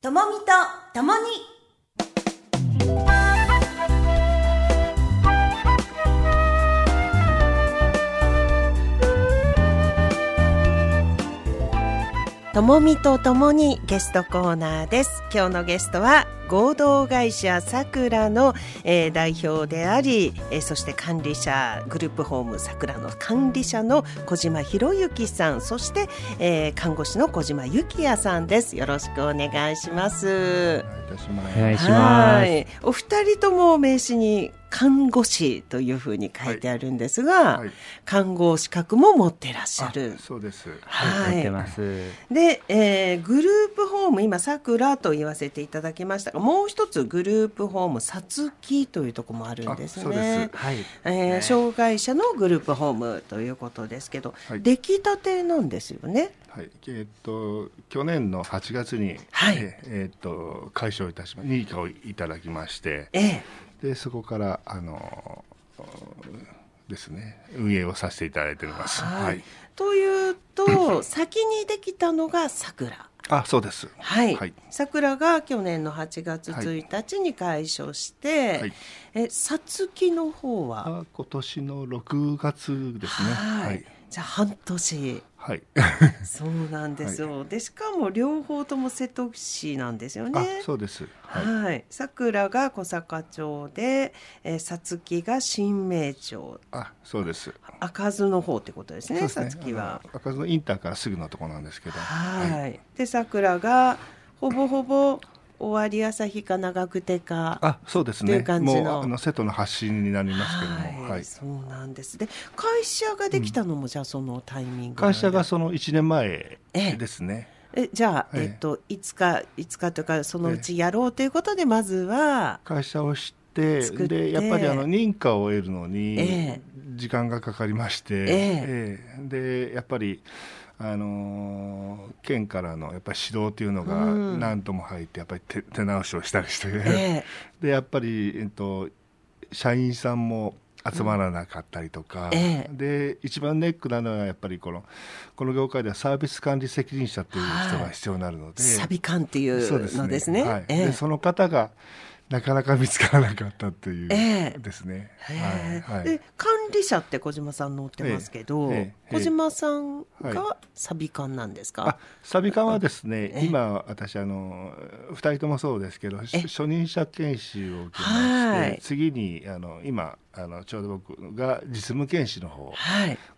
ともみとともに。ともみとともにゲストコーナーです。今日のゲストは合同会社さくらの、えー、代表であり、えー、そして管理者グループホームさくらの管理者の小島博之さんそして、えー、看護師の小島幸也さんです。よろしくお願いします。お願いします。お二人とも名刺に看護師というふうに書いてあるんですが、はい。はい、看護資格も持ってらっしゃる。そうです。はい。で、えー、グループホーム今さくらと言わせていただきました。が、もう一つグループホームさつきというところもあるんですね。はい。えー、障害者のグループホームということですけど、はい、出来たてなんですよね。はい、えー、っと去年の8月に、はい、えー、っと解消いたしま認可をいただきまして、ええ、でそこからあのですね運営をさせていただいております。はい、というと 先にできたのが桜。あそうです。はい。はい、桜が去年の8月1日に開所して、はい、えさつきの方は？今年の6月ですね。はい。じゃあ半年。はい。そうなんですよ。はい、でしかも両方とも瀬戸市なんですよね。そうです。はい。さくらが小坂町で、えー、さつきが新名町。あ、そうです。開かずの方ってことですね。さつきは。開かずのインターからすぐのところなんですけど。はい。はい、でさくらがほぼほぼ終わり朝日か長久手かあそうですね。もうあの瀬戸の発信になりますけども、はい、はい、そうなんです。で会社ができたのも、じゃあそのタイミング会社がその1年前ですね、えじゃあ、えっと、いつかいつかというかそのうちやろうということでまずは会社をしてでやっぱりあの認可を得るのに時間がかかりまして、ええ。でやっぱりあの県からのやっぱり指導というのが何とも入ってやっぱり手手直しをしたりして、えー、でやっぱり、えっと、社員さんも集まらなかったりとか、えー、で一番ネックなのはやっぱりこのこの業界ではサービス管理責任者という人が必要になるので、サビ管っていうのですね。はい、でその方がなかなか見つからなかったというですね。え。ー、はい、で管理者って小島さん乗ってますけど、えー、小島さんがサビ館なんですか、はい、サビ館はですね、今私あの2人ともそうですけど初任者研修を受けまして、次にあの今あのちょうど僕が実務研修の方を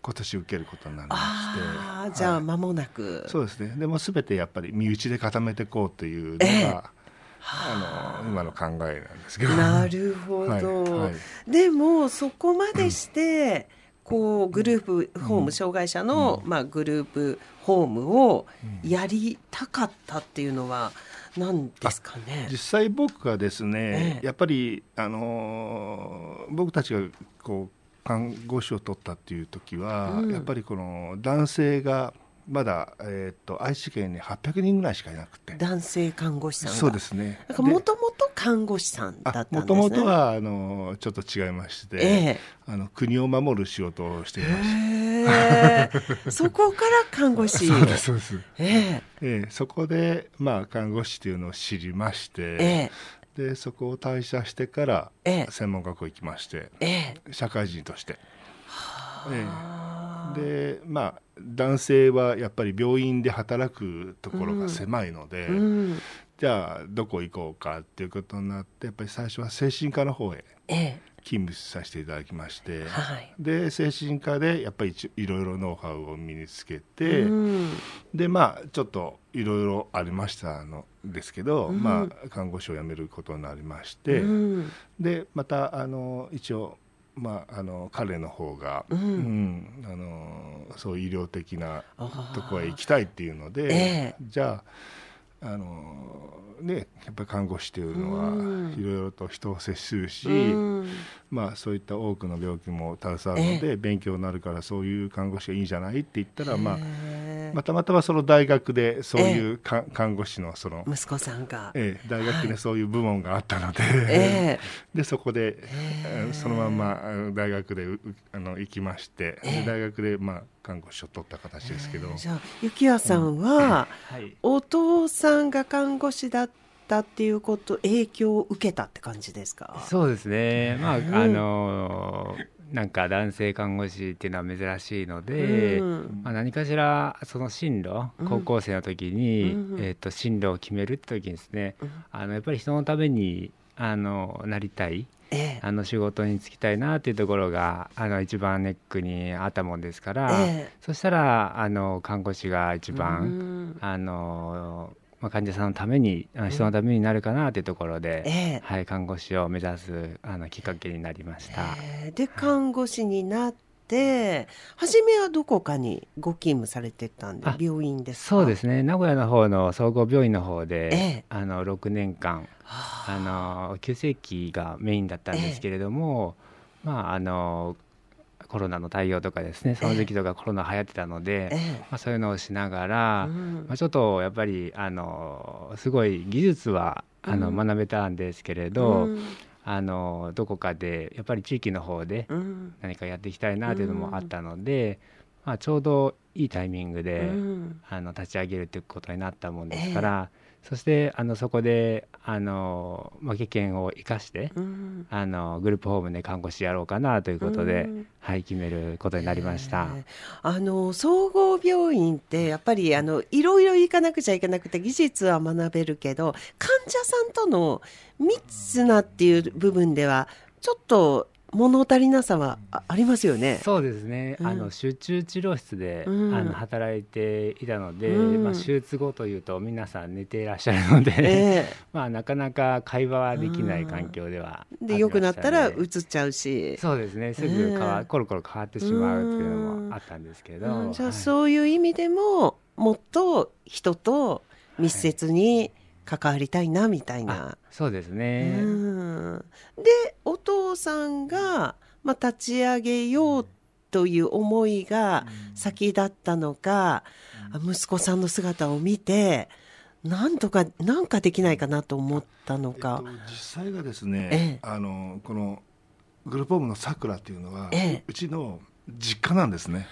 今年受けることになりまして、はい、じゃあ間もなく、そうですね。でも全てやっぱり身内で固めていこうというのが、えーあの今の考えなんですけど。なるほど、はいはい、でもそこまでして、こうグループホーム、うん、障害者の、まあ、グループホームをやりたかったっていうのは何ですかね？実際僕がですね、ええ、やっぱり、あの僕たちがこう看護師を取ったっていう時は、うん、やっぱりこの男性がまだ、えーと、愛知県に800人ぐらいしかいなくて。男性看護師さんそうですね。もともと看護師さんだったんですね。もともとはあのちょっと違いまして、えー、あの国を守る仕事をしていました。そこから看護師。そうですそうです、えー、えー、そこで、まあ、看護師というのを知りまして、えー、でそこを退社してから専門学校行きまして、えー、社会人として。はあ、えーでまあ男性はやっぱり病院で働くところが狭いので、うん、じゃあどこ行こうかっていうことになってやっぱり最初は精神科の方へ勤務させていただきまして、ええ、で精神科でやっぱりいろいろノウハウを身につけて、うん、でまあちょっといろいろありましたのですけど、うん、まあ看護師を辞めることになりまして、でまたあの一応まあ、あの彼の方が、うん、うん、あのそう医療的なところへ行きたいっていうので、えー、じゃああの、ね、やっぱり看護師というのはいろいろと人を接するし、うん、まあ、そういった多くの病気も携わるので、えー、勉強になるからそういう看護師がいいんじゃないって言ったら、まあ、まあ、たまたまその大学でそういうか、看護師のその息子さんが、ええ、大学でそういう部門があったので、えー、でそこで、えー、そのまま大学であの行きまして、えー、大学で、まあ、看護師を取った形ですけど、じゃあ幸也さんは、うん。はい、お父さんが看護師だったっていうこと影響を受けたって感じですか？そうですね。まあ、うん、あのなんか男性看護師っていうのは珍しいので、うん、まあ、何かしらその進路、高校生の時に、うん、えー、と進路を決めるって時にですね、あのやっぱり人のためにあのなりたい、ええ、あの仕事に就きたいなっていうところがあの一番ネックにあったもんですから、え、そしたらあの看護師が一番、あのまあ、患者さんのために人のためになるかなというところで、えー、はい、看護師を目指すあのきっかけになりました。えー、で看護師になって、初めはどこかにご勤務されてたんで病院ですそうですね。名古屋の方の総合病院の方で、えー、あの6年間あの急性期がメインだったんですけれども、まああのコロナの対応とかですねその時期とかコロナ流行ってたので、まあ、そういうのをしながら、まあ、ちょっとやっぱりあのすごい技術はあの学べたんですけれど、あのどこかでやっぱり地域の方で何かやっていきたいなというのもあったので、まあ、ちょうどいいタイミングで、あの立ち上げるということになったもんですから。そしてあのそこであの、まあ、経験を生かして、うん、あのグループホームで看護師やろうかなということで、うん、はい、決めることになりました、あの総合病院ってやっぱりあのいろいろ行かなくちゃいけなくて技術は学べるけど患者さんとの密なっていう部分ではちょっと物足りなさはありますよね。そうですね。うん、あの集中治療室で、うん、あの働いていたので、うん、まあ手術後というと皆さん寝ていらっしゃるので、えー、まあなかなか会話はできない環境では、ね、で良くなったらうつっちゃうし、そうですね。すぐ変わ、えー、コロコロ変わってしまうっていうのもあったんですけど、じゃあ、そういう意味でももっと人と密接に、はい関わりたいなみたいな。そうですね。でお父さんが、まあ、立ち上げようという思いが先だったのか、うん、息子さんの姿を見てなんとかなんかできないかなと思ったのか。えっと、実際がですね、ええ、あのこのグループホームのさくらっていうのは、え、うちの実家なんですね。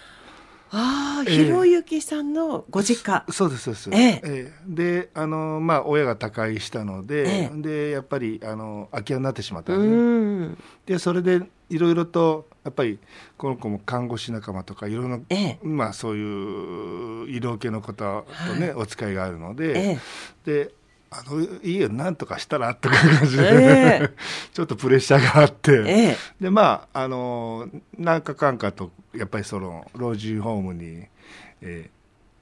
ああ、ひろゆきさんのご実家。そうです、そうです。ええ。で、あの、まあ、親が他界したので、で、やっぱり、あの、空き家になってしまったんで。で、それで、いろいろと、やっぱり、この子も看護師仲間とか、いろんな、まあ、そういう医療系の方とね、お使いがあるので、で、あの家をなんとかしたらとか感じで、えー、ちょっとプレッシャーがあって、えー、でまああの何かかんかとやっぱりその老人ホームに、え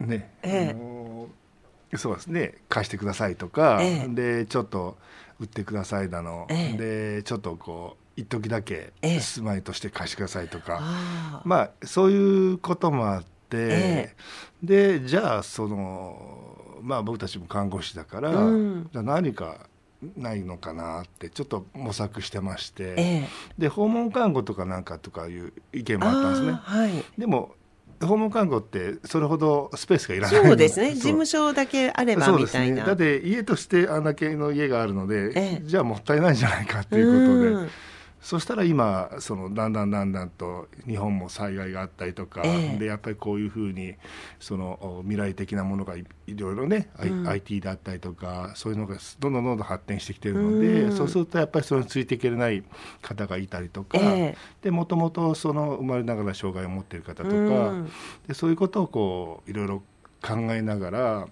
ー、ね、えー、そうですね貸してくださいとか、でちょっと売ってくださいだの、でちょっとこう一時だけ住まいとして貸してくださいとか、まあそういうこともあって、でじゃあそのまあ、僕たちも看護師だから、うん、じゃ何かないのかなってちょっと模索してまして、ええ、で訪問看護とかなんかとかいう意見もあったんですね。はい、でも訪問看護ってそれほどスペースがいらないそうですね。事務所だけあればみたいな、ね、だって家としてあんだけの家があるので、ええ、じゃあもったいないんじゃないかっていうことで。そしたら今そのだんだんだんだんと日本も災害があったりとか、えー、でやっぱりこういうふうにその未来的なものがいろいろね、うん、IT だったりとかそういうのがどんどんどんどん発展してきてるので、うん、そうするとやっぱりそれについていけれない方がいたりとか、えー、でもともとその生まれながら障害を持っている方とか、うん、でそういうことをこういろいろ考えながら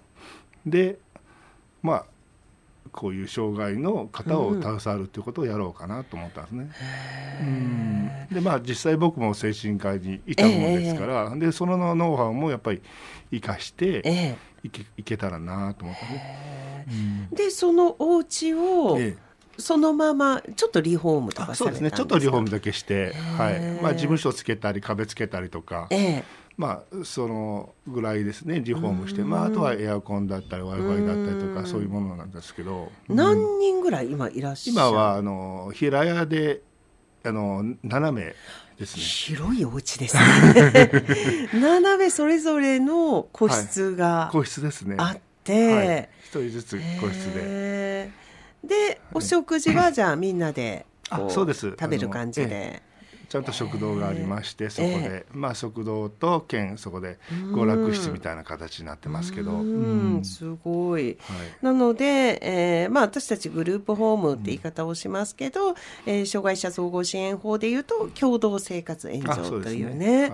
でまあこういう障害の方を携わるということをやろうかなと思ったんですね。うん、でまあ実際僕も精神科にいたものですから、でそのノウハウもやっぱり生かしていけ,、いけたらなと思ったね。でそのお家を、そのままちょっとリフォームとかそうですね。ちょっとリフォームだけして、はい。まあ、事務所つけたり壁つけたりとか、えまあ、そのぐらいですねリフォームして、まあ、あとはエアコンだったり w i f i だったりとかそういうものなんですけど。何人ぐらい今いらっしゃる？今はあの平屋であの7名ですね。広いお家ですね。7名それぞれの個室が、個室ですね。あって、一、人ずつ個室で。で、お食事はじゃあみんなでそうです。食べる感じで。ちゃんと食堂がありまして、そこで、まあ食堂と兼そこで娯楽室みたいな形になってますけど、うん。すごい、はい、なので、えー、まあ私たちグループホームって言い方をしますけど、えー、障害者総合支援法でいうと共同生活援助というね。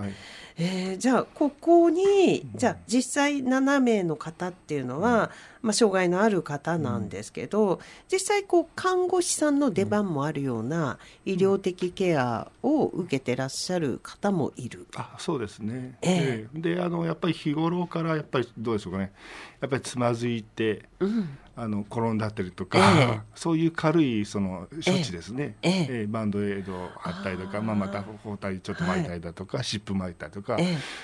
えー、じゃあここにじゃあ実際7名の方っていうのは、まあ、障害のある方なんですけど、実際こう看護師さんの出番もあるような医療的ケアを受けてらっしゃる方もいる。あそうですね、えー、であのやっぱり日頃からやっぱりどうでしょうかね。やっぱりつまずいて、うん、あの転んだったりとか、えー、そういう軽いその処置ですね、えー、えー、バンドエイドを貼ったりとかまあ、また包帯ちょっと巻いたりだとか、はい、湿布巻いたりとか、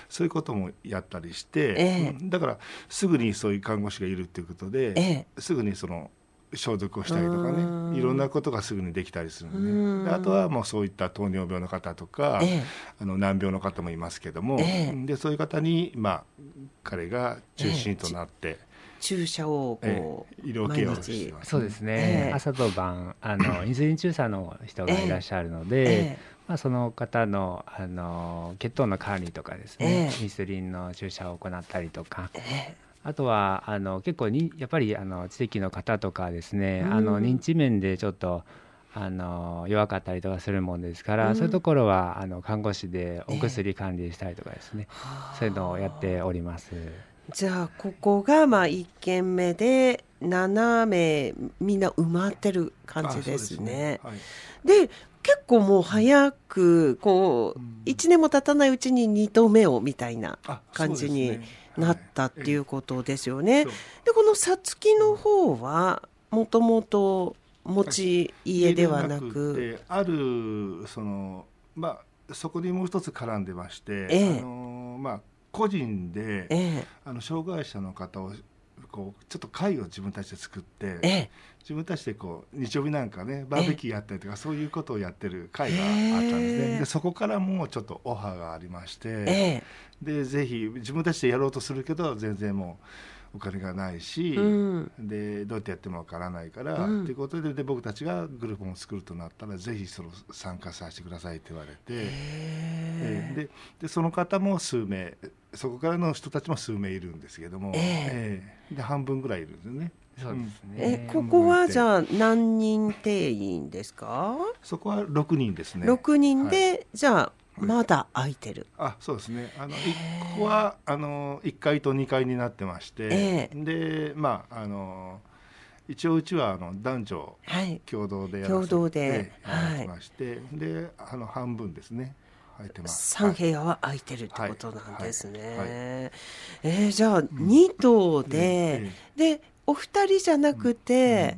そういうこともやったりして、だからすぐにそういう看護師がいるっていうことで、すぐにその消毒をしたりとかねいろんなことがすぐにできたりするので。あとはもうそういった糖尿病の方とか、ええ、あの難病の方もいますけども、え、でそういう方に、まあ、彼が中心となって。注射をこう、医療ケアをしてます、そうですね、朝と晩あの インスリン注射の人がいらっしゃるので、まあ、その方のあの血糖の管理とかですね、インスリンの注射を行ったりとか、あとはあの結構にやっぱりあの知的の方とかですね、うん、あの認知面でちょっとあの弱かったりとかするもんですから、うん、そういうところはあの看護師でお薬管理したりとかですね、えー、そういうのをやっております。じゃあここがまあ1軒目で7名みんな埋まってる感じですね。で、ね。はい、結構もう早くこう、うん、1年も経たないうちに2棟目をみたいな感じに。なったっていうことですよね。でこのさつきの方はもともと持ち家ではなくあるそのまあそこにもう一つ絡んでまして、ええ、あのまあ個人で、え、あの障害者の方をこうちょっと会を自分たちで作って、自分たちでこう日曜日なんかねバーベキューやったりとか、そういうことをやってる会があったんですね、でそこからもうちょっとオファーがありまして、でぜひ自分たちでやろうとするけど全然もう。お金がないし、うん、でどうやってやってもわからないから、うん、っていうことでで僕たちがグループを作るとなったらぜひその参加させてくださいって言われて、え。ー、ででその方も数名そこからの人たちも数名いるんですけども、えー、えー、で半分ぐらいいるんですね。そうですね。え、ここはじゃあ何人定員ですか？そこは六人ですね。六人で、はい、じゃあまだ空いてる。あ、そうですね。あの一個はあの一階と二階になってまして、で、まああの一応うちはあの男女共同でやらせて、共同で、はい、まして、で、あの半分ですね。空いてます。三部屋は空いてるってことなんですね。えー、じゃあ二棟で、うん、でお二人じゃなくて、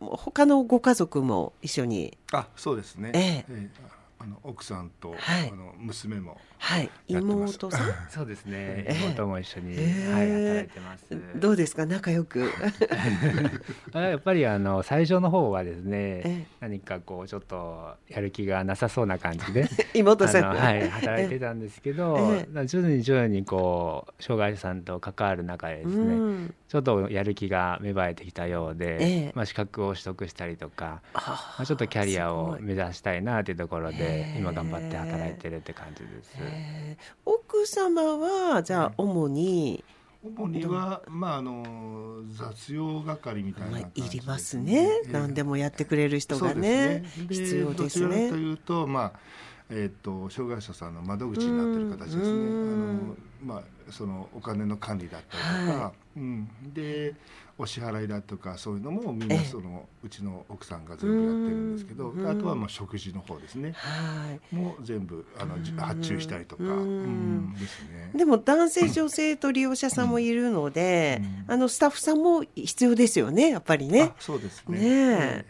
うん、他のご家族も一緒に。あ、そうですね。えー、えーあの奥さんと、はい、あの娘もはい。妹さん？そうですね。妹も一緒に、はい働いてます。どうですか？仲良く。やっぱりあの最初の方はですね何かこうちょっとやる気がなさそうな感じで 妹さんはい働いてたんですけど徐々に徐々にこう障害者さんと関わる中でですねちょっとやる気が芽生えてきたようで、まあ資格を取得したりとかまあちょっとキャリアを目指したいなというところで今頑張って働いてるって感じです。奥様はじゃあ主に、主には、まあ、あの雑用係みたいな、まあ、いりますね、えー、何でもやってくれる人がね、ね、必要ですね。というと、まあえーと、障害者さんの窓口になっている形ですね。あのまあ、そのお金の管理だったりとか、はい、うん、でお支払いだとかそういうのもみんなそのうちの奥さんが全部やってるんですけどあとはまあ食事の方ですね、はい、もう全部あの発注したりとか、うん。ですね、でも男性女性と利用者さんもいるので、うん、あのスタッフさんも必要ですよねやっぱりね。そうですね。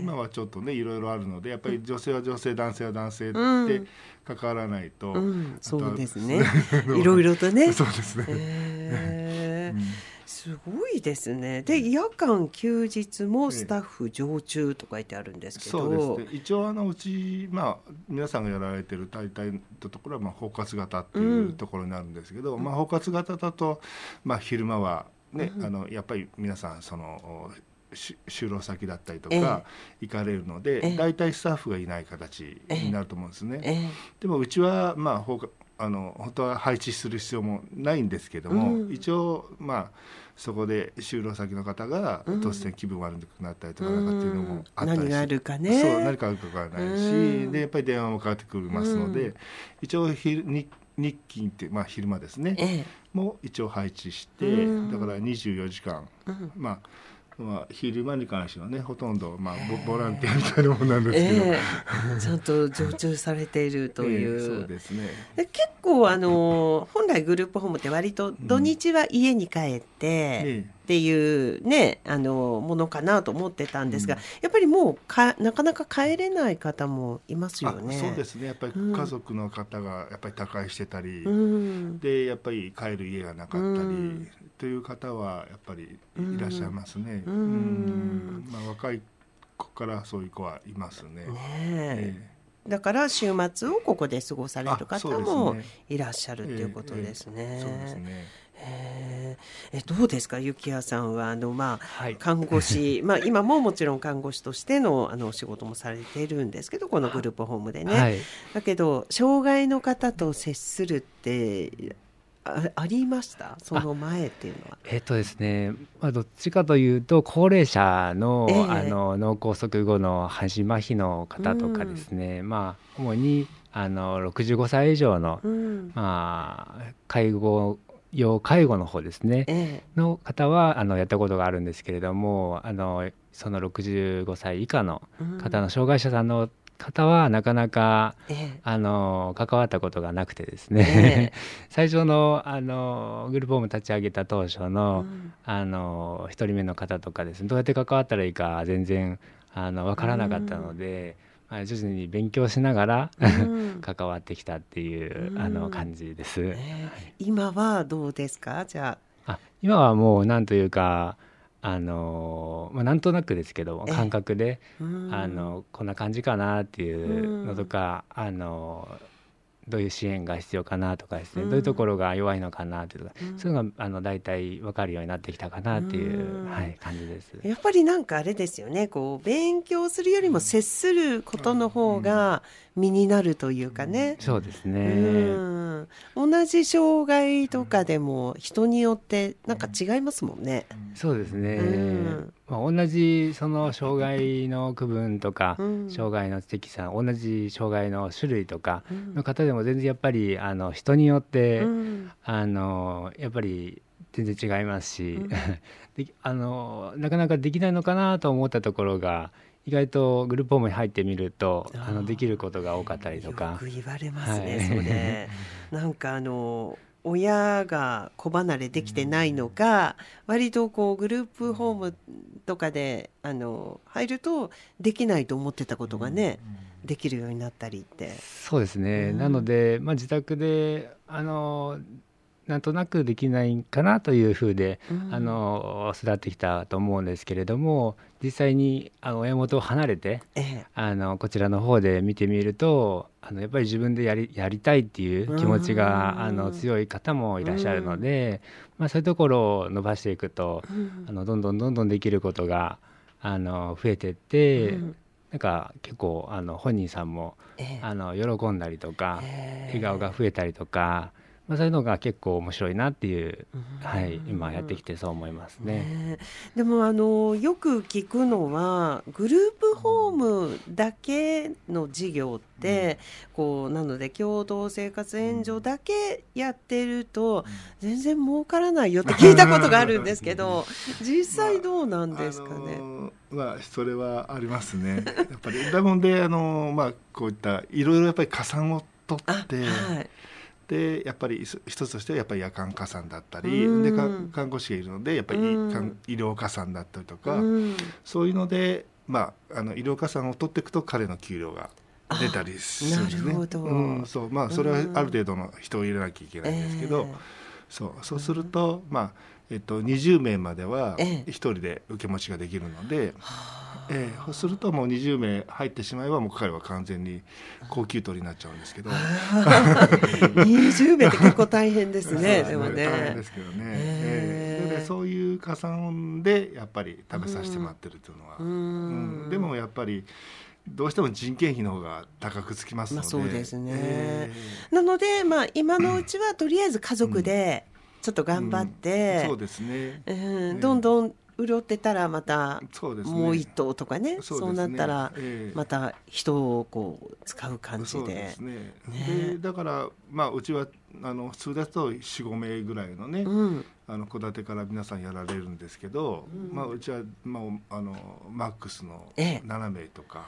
今はちょっとねいろいろあるのでやっぱり女性は女性男性は男性って関わらないと、うん、そうですね。いろいろとね。そうですね、えーすごいですね。で、夜間休日もスタッフ常駐と書いてあるんですけど、そうですね。一応あのうちまあ皆さんがやられてる大体のところはまあ包括型っていうところになるんですけど、うん、まあ包括型だとまあ昼間はね、うん、あのやっぱり皆さんその就労先だったりとか行かれるので、大体スタッフがいない形になると思うんですね。でもうちはまああの本当は配置する必要もないんですけども、うん、一応まあそこで就労先の方が突然気分悪くなったりとかなんかっていうのもあったりし、うん、何があるかね。そう何かあるかわからないし、うん、でやっぱり電話もかかってくるますので、一応日日勤ってまあ昼間ですね、ええ、も一応配置して、だから24時間、まあまあ、昼間に関してはねほとんど、まあ、ボボランティアみたいなもんなんですけど、えー、ちゃんと常駐されているという、えー、そうですね。結構あの本来グループホームって割と土日は家に帰って、っていうねあのものかなと思ってたんですが、うん、やっぱりもうかなかなか帰れない方もいますよね。そうですね。やっぱり家族の方がやっぱり他界してたり、うん、でやっぱり帰る家がなかったり、という方はやっぱりいらっしゃいますね。うん、まあ、若い子からそういう子はいますね。ねだから週末をここで過ごされる方もいらっしゃるということですね。ええどうですか、幸谷さんは？あの、まあ、はい、看護師、まあ、今ももちろん看護師としてのあのお仕事もされているんですけどこのグループホームでね、はい、だけど障害の方と接するってあありました？その前っていうのは。えっ、とですね、まあ、どっちかというと高齢者のえー、あの脳梗塞後の端麻痺の方とかですね、うん、まあ主にあの65歳以上の、うん、まあ、介護要介護の方ですね、えー、の方はあのやったことがあるんですけれどもあのその65歳以下の方の障害者さんの方はなかなか、ええ、あの関わったことがなくてですね、え、最初のあのグループホーム立ち上げた当初の、うん、あの1人目の方とかですねどうやって関わったらいいか全然あの分からなかったので。うん、まあ、徐々に勉強しながら、うん、関わってきたっていう、あの感じです、今はどうですか？じゃあ。今はもうなんというかあのまあ、なんとなくですけど感覚で、あのこんな感じかなっていうのとか、あのどういう支援が必要かなとかですね、うん、どういうところが弱いのかなっていうか、うん、そういうのがあの大体分かるようになってきたかなっていう、うん、はい、感じです。やっぱりなんかあれですよねこう勉強するよりも接することの方が身になるというかね、そうですね、同じ障害とかでも人によってなんか違いますもんね、そうですね、まあ、同じその障害の区分とか、うん、障害の知的さ同じ障害の種類とかの方でも全然やっぱりあの人によって、うん、あのやっぱり全然違いますし、うん、であのなかなかできないのかなと思ったところが意外とグループホームに入ってみるとあのできることが多かったりとか。よく言われますね、はい、それ。なんかあの親が子離れできてないのか、割とこうグループホームとかであの入るとできないと思ってたことがね、できるようになったりって。そうですね、うん、なので、まあ、自宅であのなんとなくできないかなというふうで、うん、あの育ってきたと思うんですけれども実際にあの親元を離れて、ええ、あのこちらの方で見てみるとあのやっぱり自分でやりやりたいっていう気持ちがあの強い方もいらっしゃるので、まあ、そういうところを伸ばしていくと、あのどんどんどんどんできることがあの増えてって、なんか結構あの本人さんも、えあの喜んだりとか、笑顔が増えたりとか。まあ、そういうのが結構面白いなっていう、はい、今やってきてそう思いますね。ねでもあのよく聞くのはグループホームだけの事業って、うん、こうなので共同生活援助だけやってると全然儲からないよって聞いたことがあるんですけど実際どうなんですかね？まあ、まあ、それはありますね。やっぱりだもんであのまあこういったいろいろやっぱり加算を取って。はいでやっぱり一つとしてはやっぱり夜間加算だったり、で看護師がいるのでやっぱり医療加算だったりとか、そういうので、まあ、あの医療加算を取っていくと彼の給料が出たりするんですね。うん、そう。まあそれはある程度の人を入れなきゃいけないんですけど、そう。そうするとまあえっと、20名までは1人で受け持ちができるので、えええそうするともう20名入ってしまえばもう彼は完全に高級取りになっちゃうんですけど。20 名って結構大変ですねでもね。大変ですけどね、えー、でそういう加算でやっぱり食べさせてもらってるというのは、うん、うん、でもやっぱりどうしても人件費の方が高くつきますので、まあ、そうですね、えー、なので、まあ、今のうちはとりあえず家族でちょっと頑張って、うん、そうですね、うん、どんどん潤ってたらまたもう一頭とかねそうなったらまた人をこう使う感じで。で、ね。ね、だからまあうちはあの普通だと45名ぐらいのね、うん、あの戸建てから皆さんやられるんですけど、うん。まあ、うちは、まあ、あのマックスの7名とか、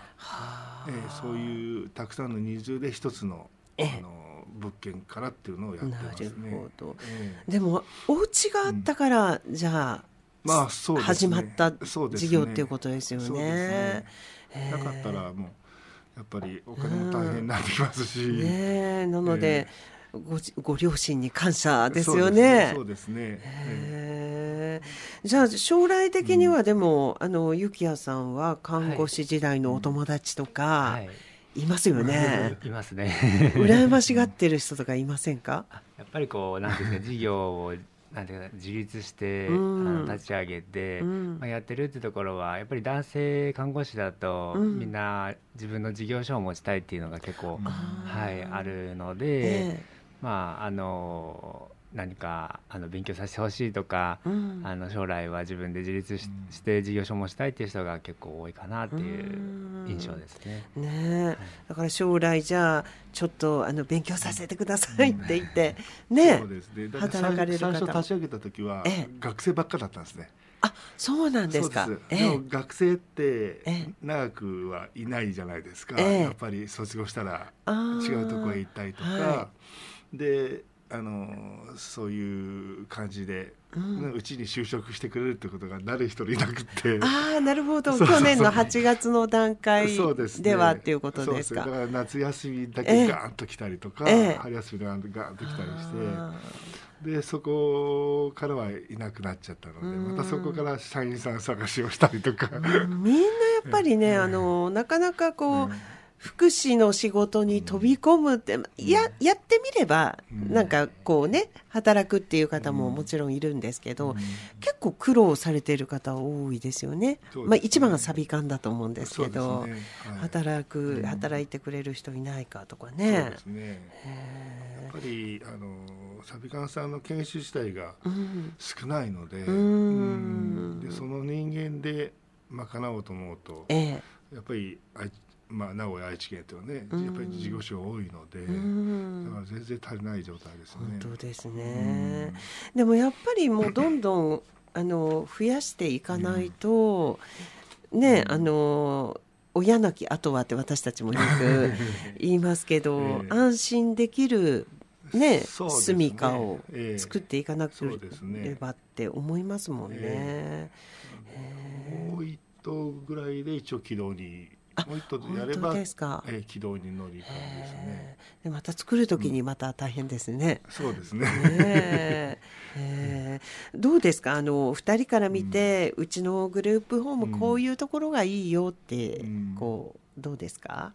えええー、そういうたくさんの人数で一つのあの物件からっていうのをやってますね。なるほど、えー、でもお家があったから、うん、じゃあまあそう、ね、始まった事業っていうことですよね。ねなかったらもうやっぱりお金も大変になってきますし。ね、なので、えー、ごご両親に感謝ですよね。そうですね。えー、じゃあ将来的にはでも、うん、あのゆきやさんは看護師時代のお友達とか。はいいますよね。いますね。羨ましがってる人とかいませんか？やっぱりこうなんていうか事業をなんていうか自立して、うん、あの立ち上げて、うん、まあ、やってるってところはやっぱり男性看護師だと、うん、みんな自分の事業所を持ちたいっていうのが結構、はい、あるので、えー、まああの何かあの勉強させてほしいとか、うん、あの将来は自分で自立し,、して事業所もしたいっていう人が結構多いかなっていう印象ですね。ね、はい、だから将来じゃあちょっとあの勉強させてくださいって言って、ね、そうですね。働かれる方最初立ち上げた時は、学生ばっかだったんですね。あそうなんですか。でも学生って長くはいないじゃないですか、やっぱり卒業したら違うところへ行ったりとか、はい、であのそういう感じで、うち、ん、に就職してくれるってことが誰一人いなくて。ああなるほど。去年の8月の段階ではっていうことです。か、ね、だから夏休みだけガーンと来たりとか、えー、春休みでガーンと来たりしてでそこからはいなくなっちゃったのでまたそこから社員さん探しをしたりとか。みんなやっぱりね、あのなかなかこう、福祉の仕事に飛び込むって、ややってみれば、なんかこうね働くっていう方ももちろんいるんですけど、結構苦労されている方多いですよね。まあ、一番がサビ感だと思うんですけど、働く働いてくれる人いないかとかね。そうですね。やっぱりあのサビカンさんの研修自体が少ないので,、うん。でその人間で賄おうと思うと、ええ、やっぱりまあ、名古屋愛知県というのはね、やっぱり事業所多いので、だから全然足りない状態ですね。本当ですね、でもやっぱりもうどんどんあの増やしていかないと、ねあの親なき後はって私たちもよく 言いますけど、えー、安心できるね、住みかを作っていかなければって思いますもんね。えー、もう一頭ぐらいで一応軌道にもう一つやればですか、えー、軌道に乗り感じですね。でまた作る時にまた大変ですね、うん、そうですね。え。えー、どうですか？あの2人から見て、うん、うちのグループホームこういうところがいいよって、うん、こうどうですか？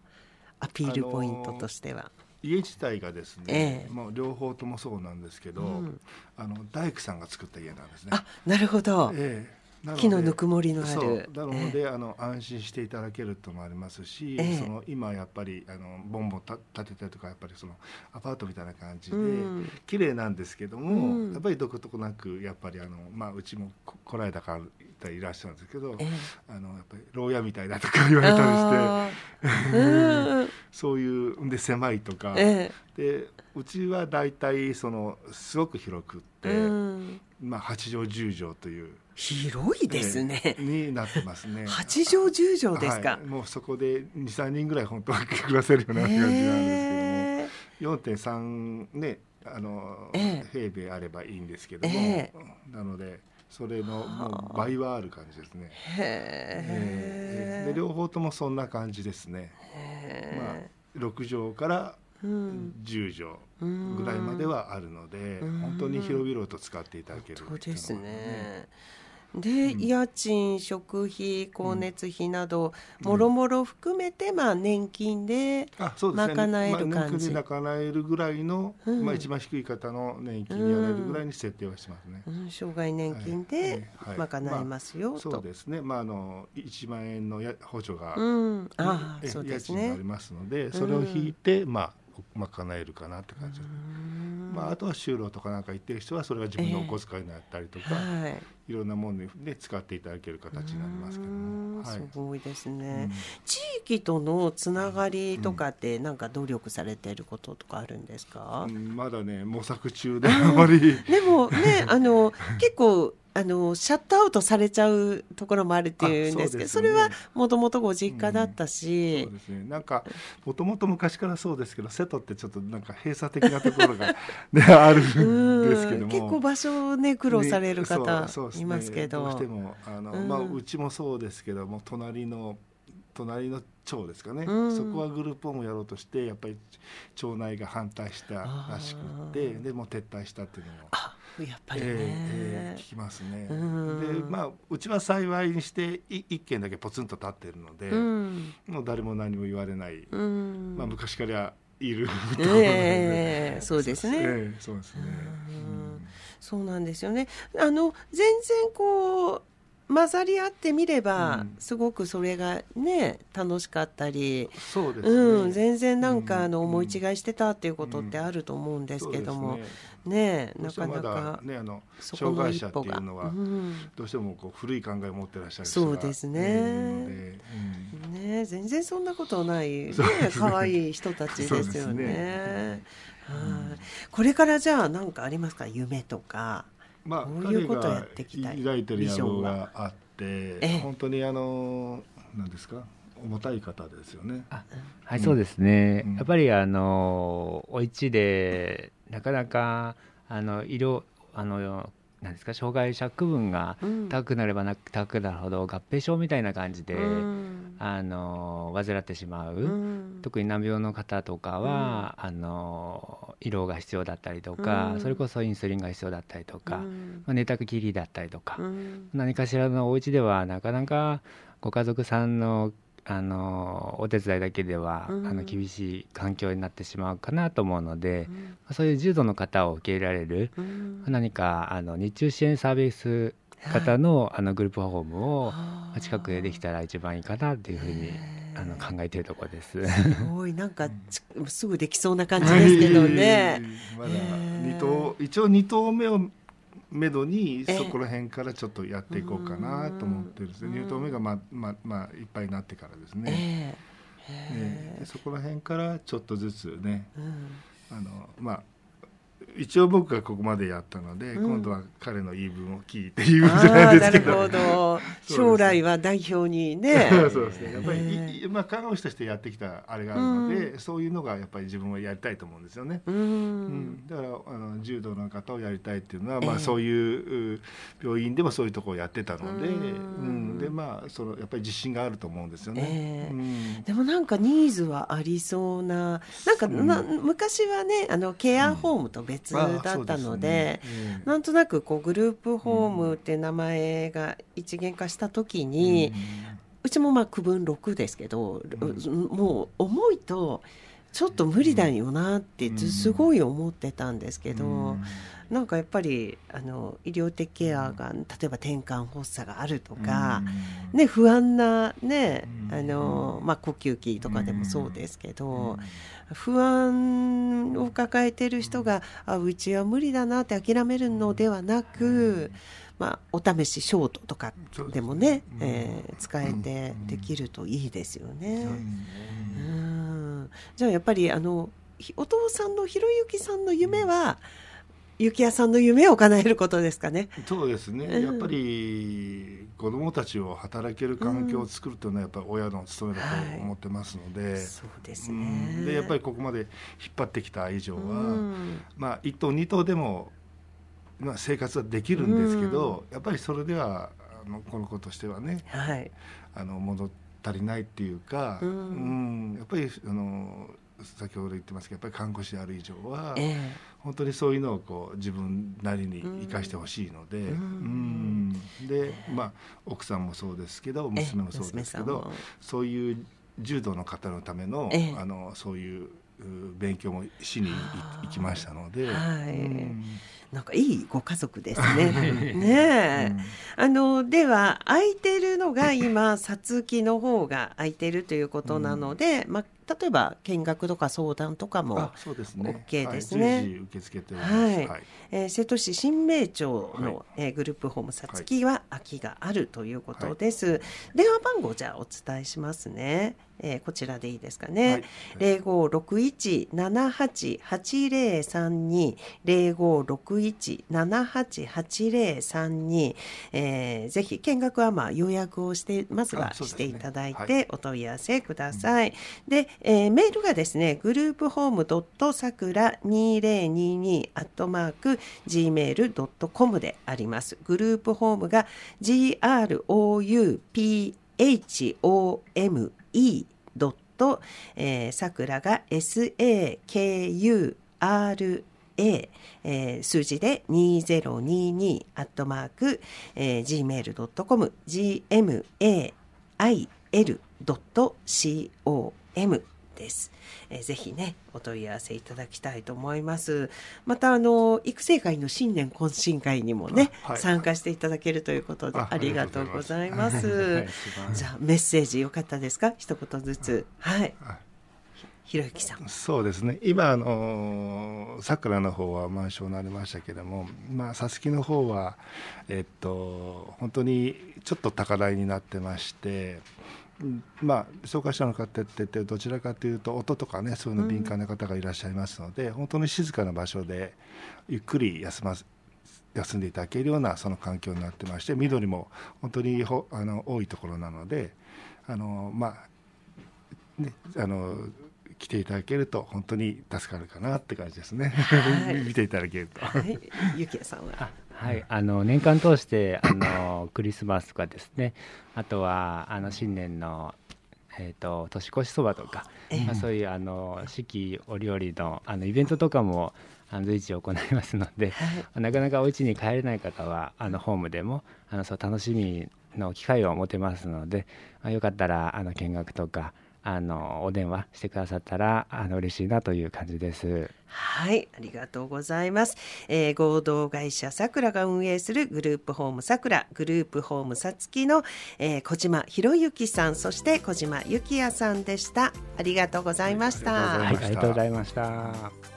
アピールポイントとしては。家自体がですね、ええ、もう両方ともそうなんですけど、うん、あの大工さんが作った家なんですね。あ、なるほど。ええ、木のぬくもりのある。なので、えー、あの安心していただけるともありますし、えー、その今やっぱりあのボンボン建てたりとかやっぱりそのアパートみたいな感じで、うん、綺麗なんですけども、うん、やっぱりどことなくやっぱりあの、まあ、うちもこらえた方いらっしゃるんですけど、えー、あのやっぱり牢屋みたいだとか言われたりして そういうで狭いとか、えー、でうちは大体そのすごく広くって、うん、まあ、8畳10畳という。広いですね、えー、になってますね。八畳十畳ですか、はい、もうそこで二三人ぐらい本当は暮らせるような感じなんですけども、えー、4.3ねあの、えー、平米あればいいんですけども、えー、なのでそれのもう倍はある感じですね。へえー、で両方ともそんな感じですね。まあ6畳から10畳ぐらいまではあるので、本当に広々と使っていただける、そうですね。で、うん、家賃食費光熱費など、もろもろ含めて、まあ、年金で賄える感じ、まあ、賄えるぐらいの、うん、まあ、一番低い方の年金にやられるぐらいに設定はしますね、うん、障害年金で賄えますよ、はいまあ、そうですね、まあ、あの1万円のや補助が、あそうですね、家賃がありますのでそれを引いて、まあ賄えるかなって感じ。まあ、あとは就労とかなんか言ってる人はそれが自分のお小遣いになったりとか、えーはい、いろんなもので使っていただける形になりますけども、はい、すごいですね、うん、地域とのつながりとかってなんか努力されていることとかあるんですか、うん、まだね模索中であまり。でもねあの結構あのシャットアウトされちゃうところもあるっていうんですけどそ、ね,、れはもともとご実家だったし、うん、そうですね。なんかもともと昔からそうですけど瀬戸ってちょっとなんか閉鎖的なところが、ね、あるんですけども。結構場所ね苦労される方、ね、いますけど、ね、どうしてもあの、うん、まあ、うちもそうですけども隣の隣の町ですかね、うん、そこはグループホームやろうとしてやっぱり町内が反対したらしくてでも撤退したっていうのも。やっぱりね、えー、えー、聞きますね。でまあうちは幸いにして一軒だけポツンと立ってるので、うん、もう誰も何も言われない、うん、まあ昔からいる えー、そうですね。えー、そうですね。そうなんですよね。あの全然こう混ざり合ってみれば、うん、すごくそれがね楽しかったりそうです、ね、うん、全然なんか、あの思い違いしてたっていうことってあると思うんですけども、ねなかなかねあの障害者っていうのは、どうしてもこう古い考えを持ってらっしゃるそうですね,、ね全然そんなことないね可愛い人たちですよね。はい、これからじゃあ何かありますか？夢とか。まあ、こういうことをやっていきたい抱いてる野望があって、本当にあの何ですか重たい方ですよね。はい、そうですね。やっぱりあのお家でなかなかあの色あのなんですか障害者区分が高くなればな高くなるほど合併症みたいな感じで、うん、あの患ってしまう、うん、特に難病の方とかは、うん、あの胃ろうが必要だったりとか、それこそインスリンが必要だったりとか、まあ、寝たきりだったりとか、何かしらのお家ではなかなかご家族さんのあのお手伝いだけでは、うん、あの厳しい環境になってしまうかなと思うので、うん、そういう重度の方を受け入れられる、うん、何かあの日中支援サービス方のはい、あのグループホームを近くでできたら一番いいかなというふうにあの考えているところです。すごい。なんかすぐできそうな感じですけどね。まだ二棟一応二棟目をめどにそこら辺からちょっとやっていこうかなと思ってるんですね。入刀目がまあまあまあいっぱいになってからですね、えー、そこら辺からちょっとずつね、あのまあ一応僕がここまでやったので、うん、今度は彼の言い分を聞いて言うじゃないですけど。なるほど。将来は代表にね。そうですね。やっぱり、まあ看護師としてやってきたあれがあるので、うん、そういうのがやっぱり自分はやりたいと思うんですよね。うん、うん、だからあの柔道の方をやりたいっていうのは、まあそういう病院でもそういうところをやってたので、うん、でまあそのやっぱり自信があると思うんですよね。えー、でもなんかニーズはありそうな、なんか、まあ昔はねあのケアホームと別別だったので、ね。うん、なんとなくこうグループホームって名前が一元化した時に、うちもまあ区分6ですけど、もう重いとちょっと無理だよなってすごい思ってたんですけど、なんかやっぱりあの医療的ケアが例えば転換発作があるとか、ね、不安な、ねあのまあ、呼吸器とかでもそうですけど、不安を抱えてる人があうちは無理だなって諦めるのではなく、まあ、お試しショートとかでもね、えー、使えてできるといいですよね。うん。じゃあやっぱりあのお父さんのひろゆきさんの夢は、幸也さんの夢を叶えることですかね。そうですね。うん、やっぱり子どもたちを働ける環境を作るというのはやっぱり親の務めだと思ってますので、はい、そうですね。でやっぱりここまで引っ張ってきた以上は、うん、まあ一頭二頭でもまあ生活はできるんですけど、やっぱりそれではあのこの子としてはね、はい、あの戻足りないっていうか、うん、やっぱりあの先ほど言ってますけどやっぱり看護師である以上は、えー、本当にそういうのをこう自分なりに生かしてほしいので、うん、でまあ奥さんもそうですけど娘もそうですけどそういう柔道の方のための,、あのそういう勉強もしに行きましたので。はい、うん。なんかいいご家族ですね。ねうん、あのでは空いてるのが今さつきの方が空いてるということなので、うん、まあ例えば見学とか相談とかも OK ですね。はい、受け付けてはい、はい、えー、瀬戸市新名町の、はい、えー、グループホームさつきは空きがあるということです。はい、電話番号じゃあお伝えしますね。えー、こちらでいいですかね。零五六一七八八零三二。零五六一七八八零三二。ぜひ見学はまあ予約をしてまずはしていただいてお問い合わせください。で、えー、メールがですね、グループホームドットさくら2022アットマーク gmail.com であります。グループホームが GROUPHOME ドット、えー、さくらが SAKURA A、えー、数字で2022アットマーク、えー、gmail.com gmail.com です。えー、ぜひねお問い合わせいただきたいと思います。またあの育成会の新年懇親会にもね、はい、参加していただけるということでありがとうございます。じゃあメッセージよかったですか？一言ずつはい。ひろゆきさんそうですね今あのさくらの方は満床になりましたけどもまあさつきの方はえっと本当にちょっと高台になってましてまあ、紹介者の方ってどちらかというと音とかねそういうの敏感な方がいらっしゃいますので、うん、本当に静かな場所でゆっくり休ま休んでいただけるようなその環境になってまして緑も本当にほあの多いところなのであのまあねあの来ていただけると本当に助かるかなって感じですね。はい、見ていただけると。はい、ゆきやさんは？はい、あの年間通してあのクリスマスとかですね、あとはあの新年のえーと、年越しそばとか、まあ、そういうあの四季折々のあのイベントとかもあの随時行いますので、はい、なかなかお家に帰れない方はあのホームでもあのそう楽しみの機会を持てますので、まあ、よかったらあの見学とかあのお電話してくださったらあの嬉しいなという感じです。はい、ありがとうございます。えー、合同会社さくらが運営するグループホームさくら、グループホームさつきの、えー、小島博之さん、そして小島幸也さんでした。ありがとうございました。はい、ありがとうございました。